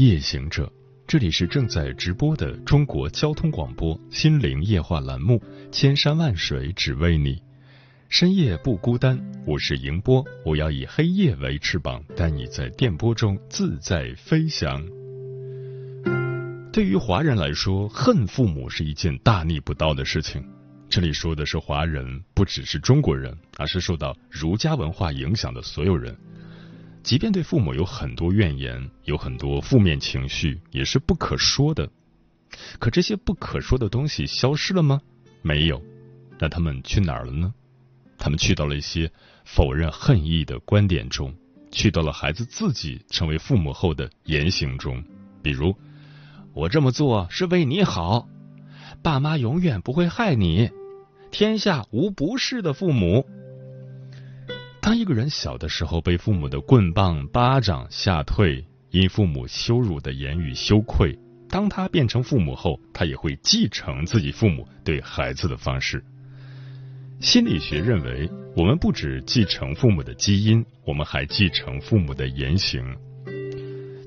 夜行者，这里是正在直播的中国交通广播心灵夜话栏目《千山万水只为你》。深夜不孤单，我是迎波，我要以黑夜为翅膀，带你在电波中自在飞翔。对于华人来说，恨父母是一件大逆不道的事情。这里说的是华人，不只是中国人，而是受到儒家文化影响的所有人。即便对父母有很多怨言，有很多负面情绪，也是不可说的。可这些不可说的东西消失了吗？没有。那他们去哪儿了呢？他们去到了一些否认恨意的观点中，去到了孩子自己成为父母后的言行中，比如“我这么做是为你好”，“爸妈永远不会害你”，“天下无不是的父母”。当一个人小的时候被父母的棍棒、巴掌吓退，因父母羞辱的言语羞愧，当他变成父母后，他也会继承自己父母对孩子的方式。心理学认为，我们不只继承父母的基因，我们还继承父母的言行。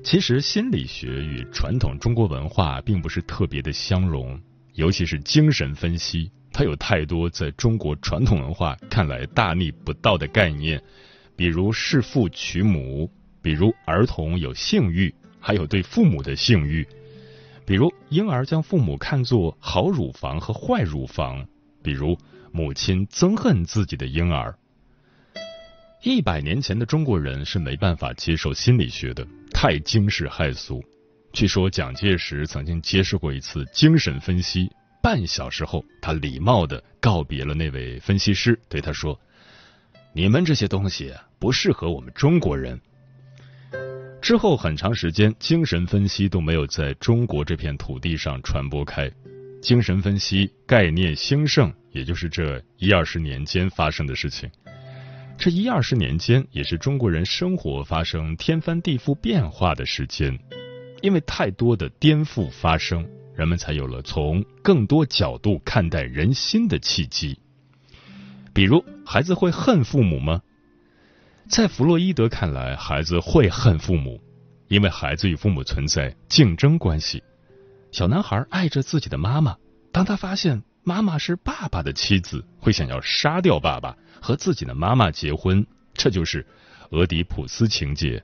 其实，心理学与传统中国文化并不是特别的相容，尤其是精神分析，它有太多在中国传统文化看来大逆不道的概念，比如弑父娶母，比如儿童有性欲，还有对父母的性欲，比如婴儿将父母看作好乳房和坏乳房，比如。母亲憎恨自己的婴儿。一百年前的中国人是没办法接受心理学的，太惊世骇俗。据说蒋介石曾经接受过一次精神分析，半小时后，他礼貌的告别了那位分析师，对他说：“你们这些东西不适合我们中国人。”之后很长时间，精神分析都没有在中国这片土地上传播开。精神分析概念兴盛，也就是这一二十年间发生的事情。这一二十年间，也是中国人生活发生天翻地覆变化的时间。因为太多的颠覆发生，人们才有了从更多角度看待人心的契机。比如，孩子会恨父母吗？在弗洛伊德看来，孩子会恨父母，因为孩子与父母存在竞争关系。小男孩爱着自己的妈妈，当他发现妈妈是爸爸的妻子，会想要杀掉爸爸和自己的妈妈结婚。这就是俄狄浦斯情节。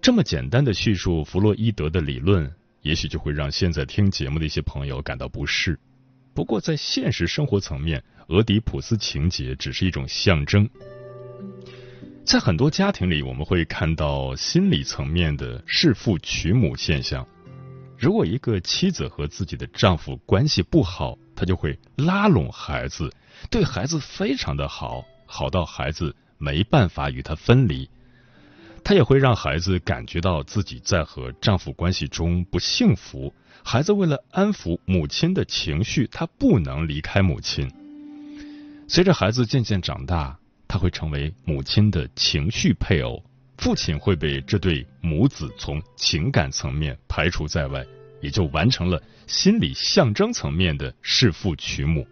这么简单的叙述弗洛伊德的理论，也许就会让现在听节目的一些朋友感到不适。不过，在现实生活层面，俄狄浦斯情节只是一种象征。在很多家庭里，我们会看到心理层面的弑父娶母现象。如果一个妻子和自己的丈夫关系不好，她就会拉拢孩子，对孩子非常的好，好到孩子没办法与他分离。她也会让孩子感觉到自己在和丈夫关系中不幸福。孩子为了安抚母亲的情绪，他不能离开母亲。随着孩子渐渐长大，他会成为母亲的情绪配偶。父亲会被这对母子从情感层面排除在外，也就完成了心理象征层面的弑父娶母。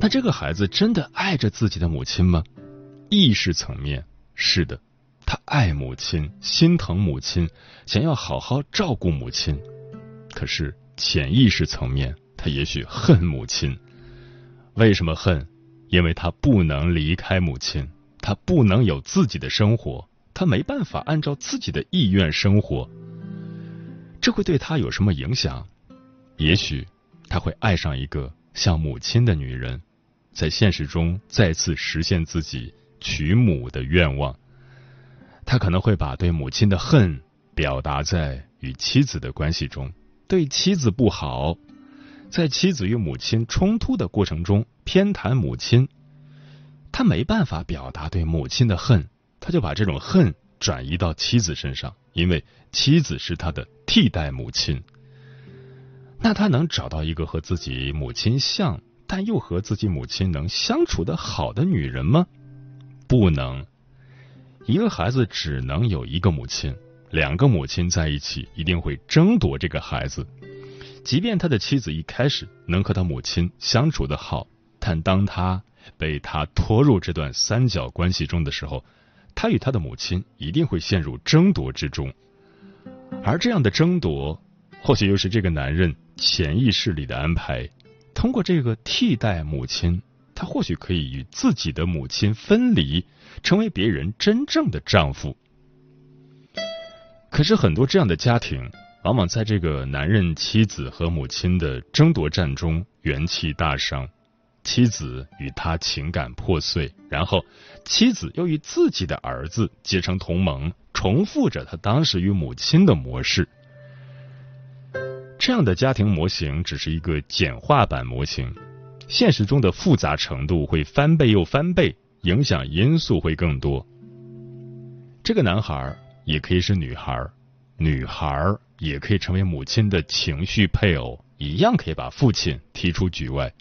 那这个孩子真的爱着自己的母亲吗？意识层面是的，他爱母亲，心疼母亲，想要好好照顾母亲。可是潜意识层面，他也许恨母亲。为什么恨？因为他不能离开母亲，他不能有自己的生活。他没办法按照自己的意愿生活，这会对他有什么影响？也许他会爱上一个像母亲的女人，在现实中再次实现自己娶母的愿望。他可能会把对母亲的恨表达在与妻子的关系中，对妻子不好，在妻子与母亲冲突的过程中偏袒母亲。他没办法表达对母亲的恨。他就把这种恨转移到妻子身上，因为妻子是他的替代母亲。那他能找到一个和自己母亲像，但又和自己母亲能相处的好的女人吗？不能。一个孩子只能有一个母亲，两个母亲在一起一定会争夺这个孩子。即便他的妻子一开始能和他母亲相处的好，但当他被他拖入这段三角关系中的时候，他与他的母亲一定会陷入争夺之中。而这样的争夺，或许又是这个男人潜意识里的安排。通过这个替代母亲，他或许可以与自己的母亲分离。成为别人真正的丈夫，可是很多这样的家庭，往往在这个男人、妻子和母亲的争夺战中元气大伤，妻子与他情感破碎，然后妻子又与自己的儿子结成同盟，重复着他当时与母亲的模式。这样的家庭模型只是一个简化版模型，现实中的复杂程度会翻倍又翻倍。影响因素会更多。这个男孩也可以是女孩，女孩也可以成为母亲的情绪配偶，一样可以把父亲踢出局外。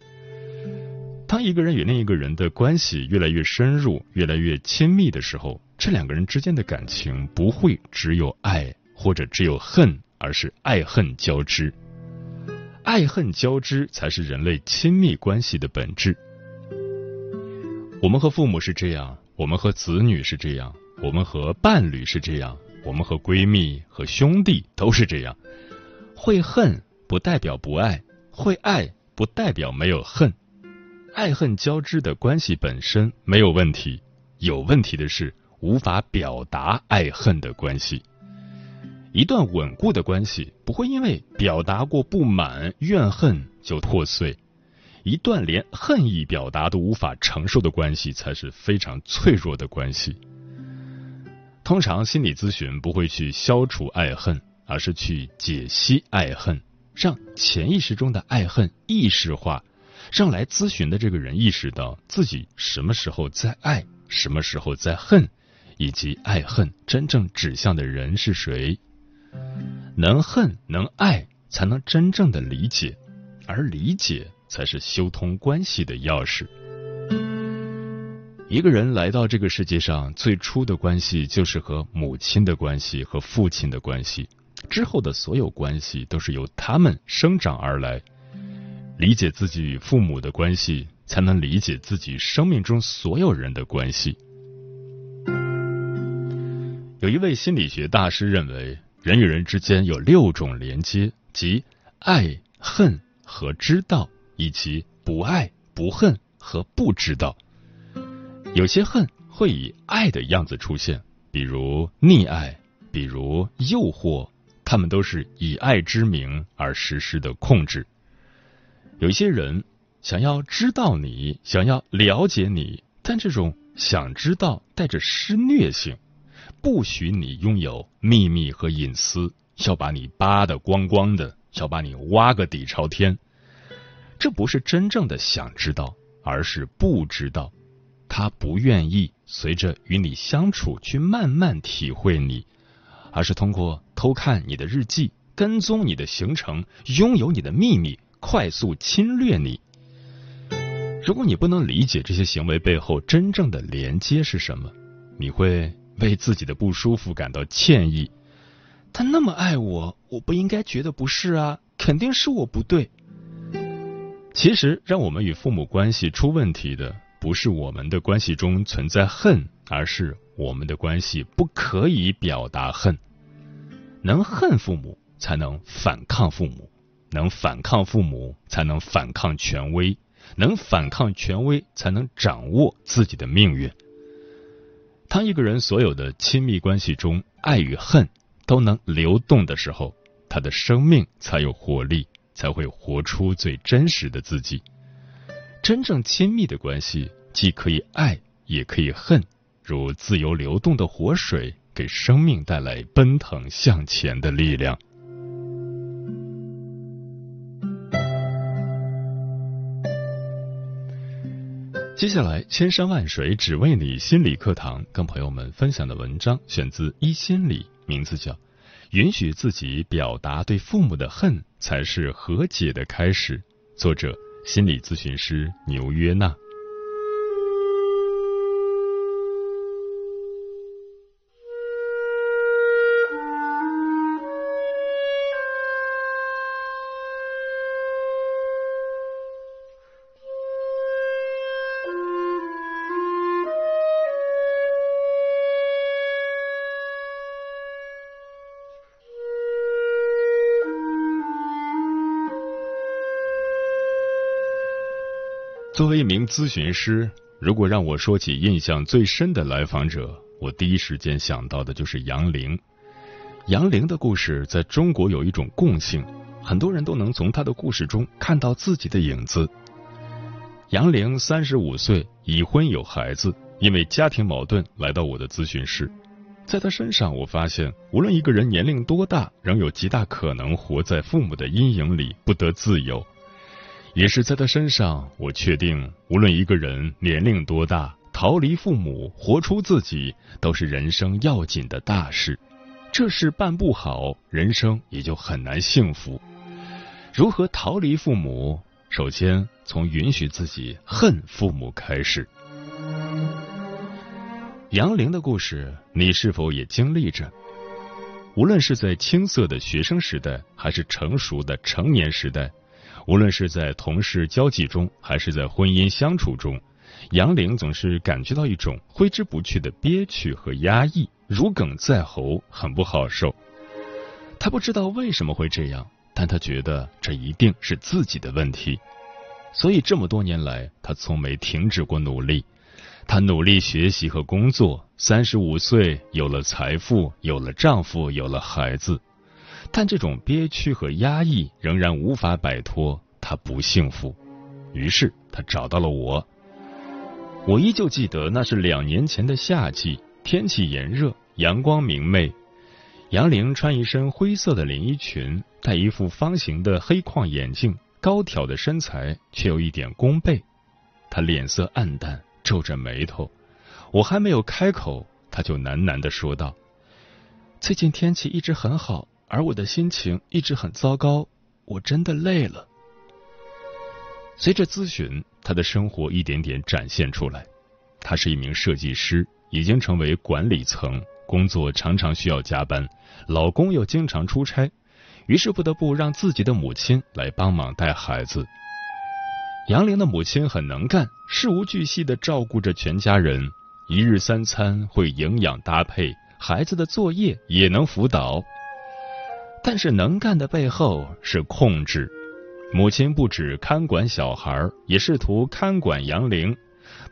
当一个人与另一个人的关系越来越深入、越来越亲密的时候，这两个人之间的感情不会只有爱或者只有恨，而是爱恨交织。爱恨交织才是人类亲密关系的本质。我们和父母是这样，我们和子女是这样，我们和伴侣是这样，我们和闺蜜和兄弟都是这样。会恨不代表不爱，会爱不代表没有恨。爱恨交织的关系本身没有问题，有问题的是无法表达爱恨的关系。一段稳固的关系不会因为表达过不满、怨恨就破碎。一段连恨意表达都无法承受的关系，才是非常脆弱的关系。通常心理咨询不会去消除爱恨，而是去解析爱恨，让潜意识中的爱恨意识化，让来咨询的这个人意识到自己什么时候在爱，什么时候在恨，以及爱恨真正指向的人是谁。能恨能爱，才能真正的理解，而理解。才是修通关系的钥匙。一个人来到这个世界上，最初的关系就是和母亲的关系和父亲的关系，之后的所有关系都是由他们生长而来。理解自己与父母的关系，才能理解自己生命中所有人的关系。有一位心理学大师认为，人与人之间有六种连接，即爱、恨和知道。以及不爱、不恨和不知道，有些恨会以爱的样子出现，比如溺爱，比如诱惑，他们都是以爱之名而实施的控制。有些人想要知道你，想要了解你，但这种想知道带着施虐性，不许你拥有秘密和隐私，要把你扒得光光的，要把你挖个底朝天。这不是真正的想知道，而是不知道。他不愿意随着与你相处去慢慢体会你，而是通过偷看你的日记、跟踪你的行程、拥有你的秘密、快速侵略你。如果你不能理解这些行为背后真正的连接是什么，你会为自己的不舒服感到歉意。他那么爱我，我不应该觉得不是啊，肯定是我不对。其实，让我们与父母关系出问题的，不是我们的关系中存在恨，而是我们的关系不可以表达恨。能恨父母，才能反抗父母；能反抗父母，才能反抗权威；能反抗权威，才能掌握自己的命运。当一个人所有的亲密关系中，爱与恨都能流动的时候，他的生命才有活力。才会活出最真实的自己。真正亲密的关系，既可以爱，也可以恨，如自由流动的活水，给生命带来奔腾向前的力量。接下来，千山万水只为你心理课堂，跟朋友们分享的文章选自一心理名字叫《允许自己表达对父母的恨才是和解的开始》，作者心理咨询师牛约娜。作为一名咨询师，如果让我说起印象最深的来访者，我第一时间想到的就是杨玲。杨玲的故事在中国有一种共性，很多人都能从她的故事中看到自己的影子。杨玲三十五岁，已婚有孩子，因为家庭矛盾来到我的咨询室。在她身上，我发现无论一个人年龄多大，仍有极大可能活在父母的阴影里，不得自由。也是在他身上，我确定，无论一个人年龄多大，逃离父母，活出自己，都是人生要紧的大事。这事办不好，人生也就很难幸福。如何逃离父母？首先从允许自己恨父母开始。杨玲的故事，你是否也经历着？无论是在青涩的学生时代，还是成熟的成年时代。无论是在同事交际中，还是在婚姻相处中，杨玲总是感觉到一种挥之不去的憋屈和压抑，如鲠在喉，很不好受。他不知道为什么会这样，但他觉得这一定是自己的问题。所以这么多年来，他从没停止过努力。他努力学习和工作，三十五岁有了财富，有了丈夫，有了孩子。但这种憋屈和压抑仍然无法摆脱，他不幸福。于是他找到了我。我依旧记得那是两年前的夏季，天气炎热，阳光明媚。杨玲穿一身灰色的连衣裙，戴一副方形的黑框眼镜，高挑的身材却有一点弓背。她脸色暗淡，皱着眉头。我还没有开口，她就喃喃的说道：“最近天气一直很好。”而我的心情一直很糟糕，我真的累了。随着咨询，他的生活一点点展现出来。他是一名设计师，已经成为管理层，工作常常需要加班，老公又经常出差，于是不得不让自己的母亲来帮忙带孩子。杨玲的母亲很能干，事无巨细的照顾着全家人，一日三餐会营养搭配，孩子的作业也能辅导。但是能干的背后是控制，母亲不止看管小孩，也试图看管杨玲。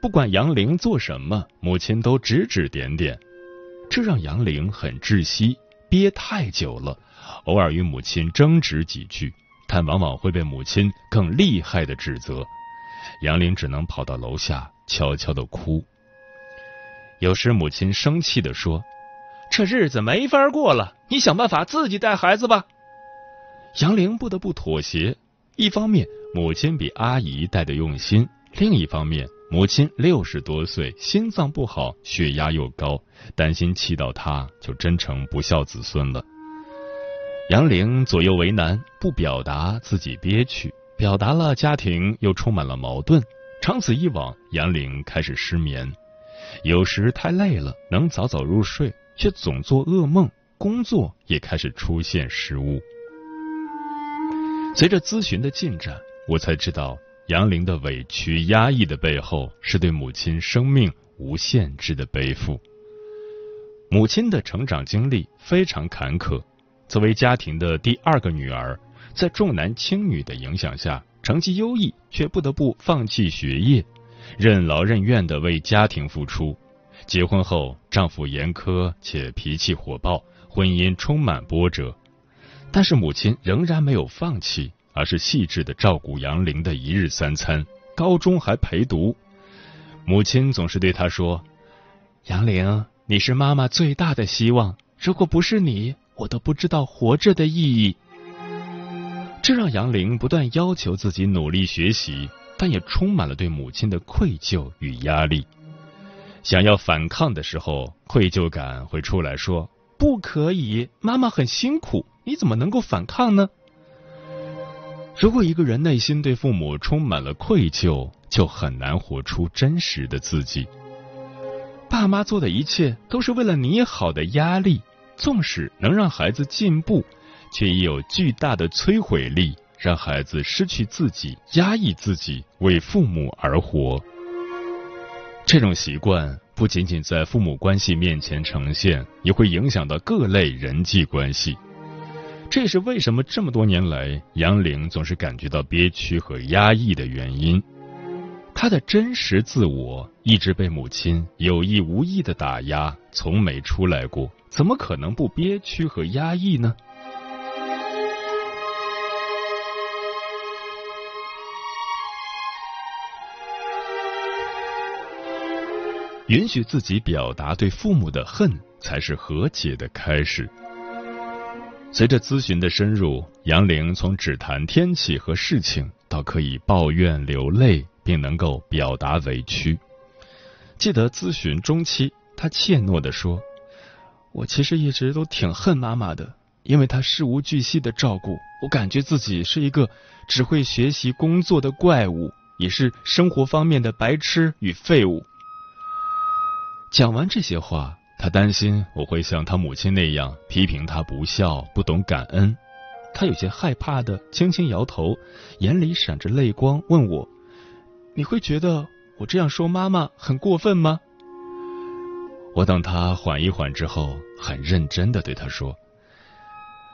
不管杨玲做什么，母亲都指指点点，这让杨玲很窒息，憋太久了。偶尔与母亲争执几句，但往往会被母亲更厉害的指责。杨玲只能跑到楼下悄悄的哭。有时母亲生气的说。这日子没法过了，你想办法自己带孩子吧。杨玲不得不妥协。一方面，母亲比阿姨带的用心；另一方面，母亲六十多岁，心脏不好，血压又高，担心气到她就真成不孝子孙了。杨玲左右为难，不表达自己憋屈，表达了家庭又充满了矛盾。长此以往，杨玲开始失眠，有时太累了，能早早入睡。却总做噩梦，工作也开始出现失误。随着咨询的进展，我才知道杨玲的委屈、压抑的背后，是对母亲生命无限制的背负。母亲的成长经历非常坎坷，作为家庭的第二个女儿，在重男轻女的影响下，成绩优异，却不得不放弃学业，任劳任怨的为家庭付出。结婚后，丈夫严苛且脾气火爆，婚姻充满波折。但是母亲仍然没有放弃，而是细致的照顾杨玲的一日三餐。高中还陪读，母亲总是对她说：“杨玲，你是妈妈最大的希望，如果不是你，我都不知道活着的意义。”这让杨玲不断要求自己努力学习，但也充满了对母亲的愧疚与压力。想要反抗的时候，愧疚感会出来说：“不可以，妈妈很辛苦，你怎么能够反抗呢？如果一个人内心对父母充满了愧疚，就很难活出真实的自己。爸妈做的一切都是为了你好的压力，纵使能让孩子进步，却也有巨大的摧毁力，让孩子失去自己，压抑自己，为父母而活。这种习惯不仅仅在父母关系面前呈现，也会影响到各类人际关系。这也是为什么这么多年来杨玲总是感觉到憋屈和压抑的原因。他的真实自我一直被母亲有意无意的打压，从没出来过，怎么可能不憋屈和压抑呢？允许自己表达对父母的恨，才是和解的开始。随着咨询的深入，杨玲从只谈天气和事情，到可以抱怨流泪，并能够表达委屈。记得咨询中期，她怯懦地说：“我其实一直都挺恨妈妈的，因为她事无巨细的照顾我，感觉自己是一个只会学习工作的怪物，也是生活方面的白痴与废物。”讲完这些话，他担心我会像他母亲那样批评他不孝、不懂感恩。他有些害怕的轻轻摇头，眼里闪着泪光，问我：“你会觉得我这样说妈妈很过分吗？”我等他缓一缓之后，很认真的对他说：“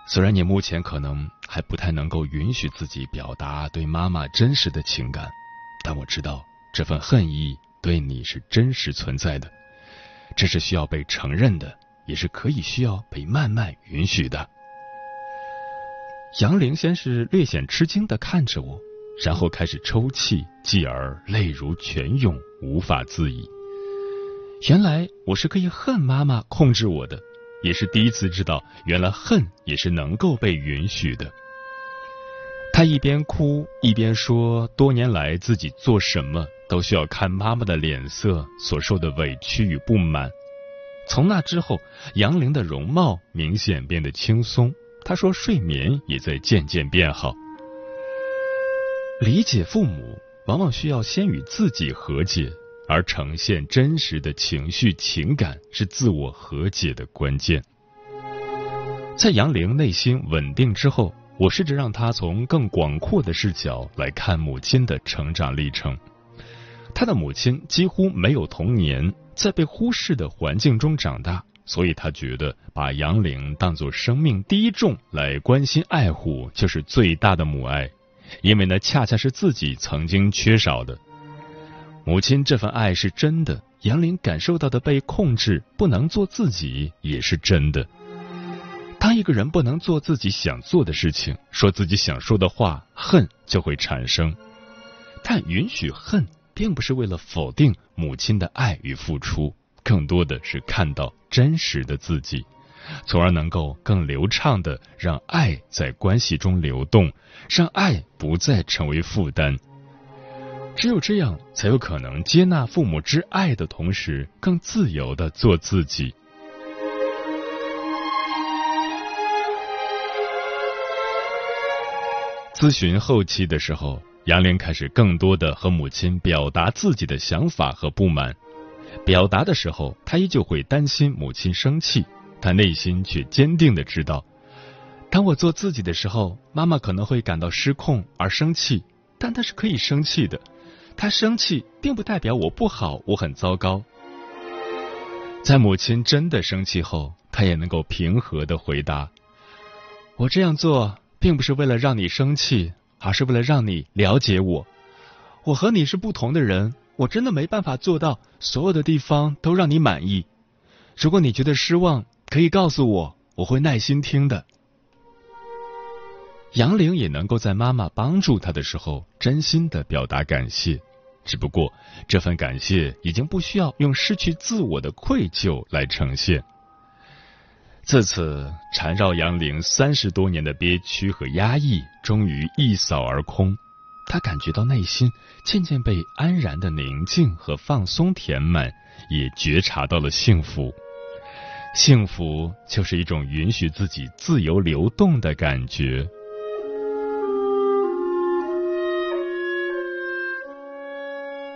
虽然你目前可能还不太能够允许自己表达对妈妈真实的情感，但我知道这份恨意对你是真实存在的。”这是需要被承认的，也是可以需要被慢慢允许的。杨玲先是略显吃惊的看着我，然后开始抽泣，继而泪如泉涌，无法自已。原来我是可以恨妈妈控制我的，也是第一次知道，原来恨也是能够被允许的。他一边哭一边说，多年来自己做什么。都需要看妈妈的脸色，所受的委屈与不满。从那之后，杨玲的容貌明显变得轻松。她说，睡眠也在渐渐变好。理解父母，往往需要先与自己和解，而呈现真实的情绪情感是自我和解的关键。在杨玲内心稳定之后，我试着让她从更广阔的视角来看母亲的成长历程。他的母亲几乎没有童年，在被忽视的环境中长大，所以他觉得把杨玲当作生命第一重来关心爱护，就是最大的母爱，因为那恰恰是自己曾经缺少的。母亲这份爱是真的，杨玲感受到的被控制，不能做自己也是真的。当一个人不能做自己想做的事情，说自己想说的话，恨就会产生。但允许恨。并不是为了否定母亲的爱与付出，更多的是看到真实的自己，从而能够更流畅的让爱在关系中流动，让爱不再成为负担。只有这样，才有可能接纳父母之爱的同时，更自由的做自己。咨询后期的时候。杨玲开始更多的和母亲表达自己的想法和不满，表达的时候，她依旧会担心母亲生气，但内心却坚定的知道，当我做自己的时候，妈妈可能会感到失控而生气，但她是可以生气的，她生气并不代表我不好，我很糟糕。在母亲真的生气后，她也能够平和的回答，我这样做并不是为了让你生气。而是为了让你了解我，我和你是不同的人，我真的没办法做到所有的地方都让你满意。如果你觉得失望，可以告诉我，我会耐心听的。杨玲也能够在妈妈帮助她的时候，真心的表达感谢，只不过这份感谢已经不需要用失去自我的愧疚来呈现。自此，缠绕杨玲三十多年的憋屈和压抑，终于一扫而空。她感觉到内心渐渐被安然的宁静和放松填满，也觉察到了幸福。幸福就是一种允许自己自由流动的感觉。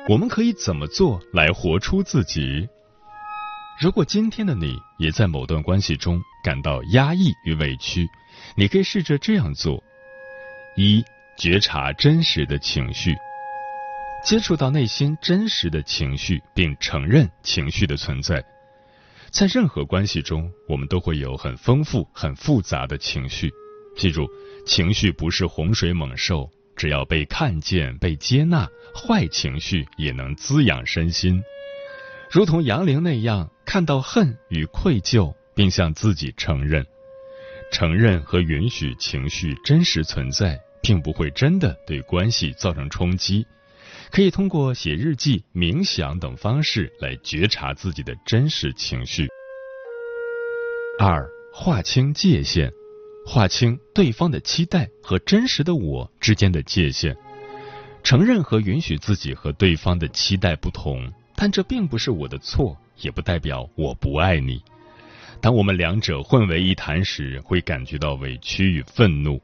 我们可以怎么做来活出自己？如果今天的你也在某段关系中感到压抑与委屈，你可以试着这样做：一、觉察真实的情绪，接触到内心真实的情绪，并承认情绪的存在。在任何关系中，我们都会有很丰富、很复杂的情绪。记住，情绪不是洪水猛兽，只要被看见、被接纳，坏情绪也能滋养身心。如同杨玲那样，看到恨与愧疚，并向自己承认、承认和允许情绪真实存在，并不会真的对关系造成冲击。可以通过写日记、冥想等方式来觉察自己的真实情绪。二、划清界限，划清对方的期待和真实的我之间的界限，承认和允许自己和对方的期待不同，但这并不是我的错，也不代表我不爱你。当我们两者混为一谈时，会感觉到委屈与愤怒，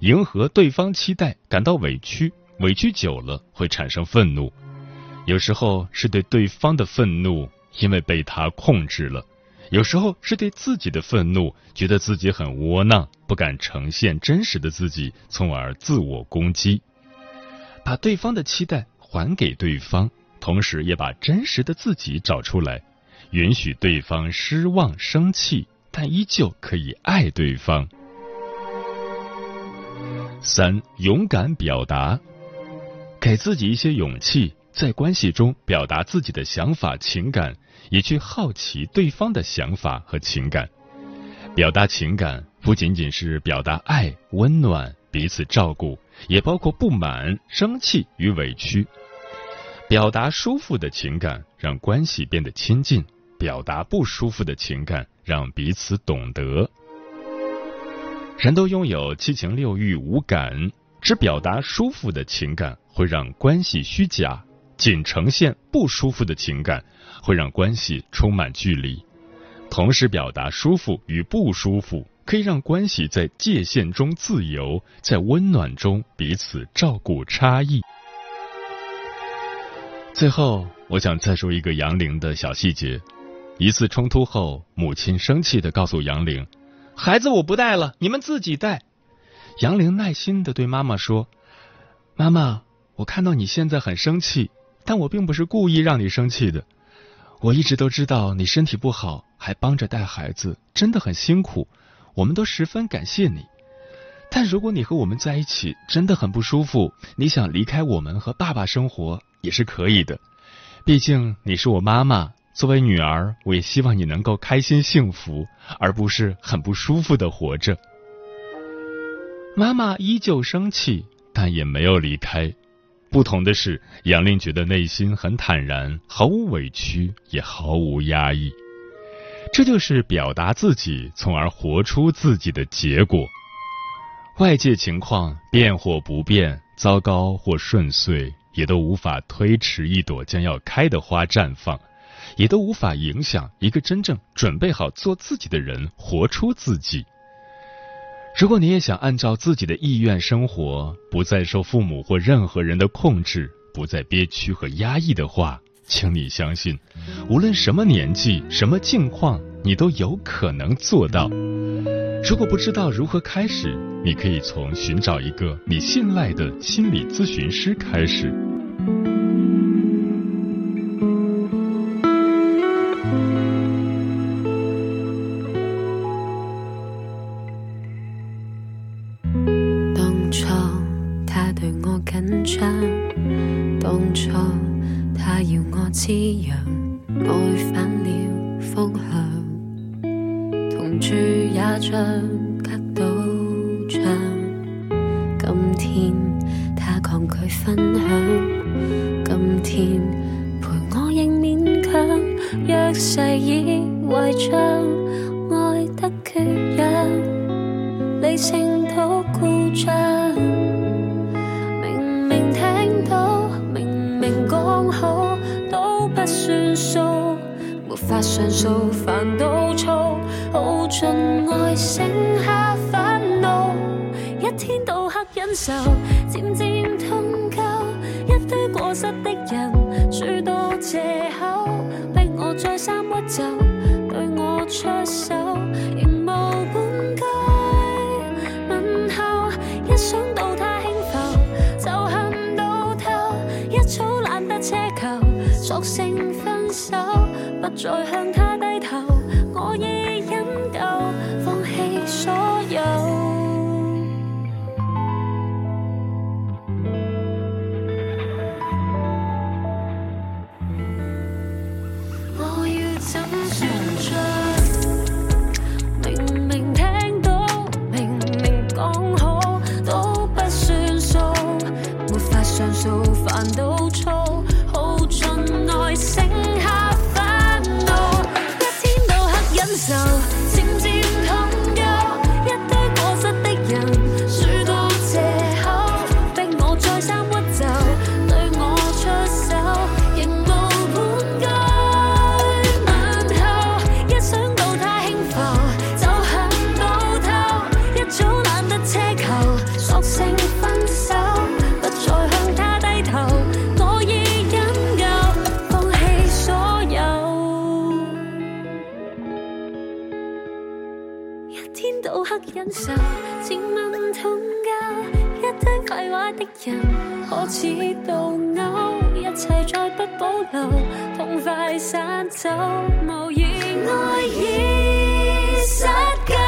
迎合对方期待，感到委屈。委屈久了会产生愤怒，有时候是对对方的愤怒，因为被他控制了；有时候是对自己的愤怒，觉得自己很窝囊，不敢呈现真实的自己，从而自我攻击。把对方的期待还给对方，同时也把真实的自己找出来，允许对方失望、生气，但依旧可以爱对方。三，勇敢表达。给自己一些勇气，在关系中表达自己的想法、情感，也去好奇对方的想法和情感。表达情感不仅仅是表达爱、温暖、彼此照顾，也包括不满、生气与委屈。表达舒服的情感，让关系变得亲近；表达不舒服的情感，让彼此懂得。人都拥有七情六欲五感。只表达舒服的情感会让关系虚假，仅呈现不舒服的情感会让关系充满距离。同时表达舒服与不舒服，可以让关系在界限中自由，在温暖中彼此照顾差异。最后，我想再说一个杨玲的小细节：一次冲突后，母亲生气的告诉杨玲：“孩子我不带了，你们自己带。”杨玲耐心的对妈妈说：“妈妈，我看到你现在很生气，但我并不是故意让你生气的。我一直都知道你身体不好，还帮着带孩子，真的很辛苦，我们都十分感谢你。但如果你和我们在一起真的很不舒服，你想离开我们和爸爸生活也是可以的。毕竟你是我妈妈，作为女儿，我也希望你能够开心幸福，而不是很不舒服的活着。”妈妈依旧生气，但也没有离开。不同的是，杨玲觉得内心很坦然，毫无委屈，也毫无压抑。这就是表达自己，从而活出自己的结果。外界情况变或不变，糟糕或顺遂，也都无法推迟一朵将要开的花绽放，也都无法影响一个真正准备好做自己的人活出自己。如果你也想按照自己的意愿生活，不再受父母或任何人的控制，不再憋屈和压抑的话，请你相信，无论什么年纪、什么境况，你都有可能做到。如果不知道如何开始，你可以从寻找一个你信赖的心理咨询师开始。算数没法上诉烦到粗耗尽爱剩下愤怒一天到黑忍受渐渐痛够一堆过失的人诸多借口逼我再三屈就对我出手仍无索性分手，不再向他低头。我已。保留痛快散走无言爱已失禁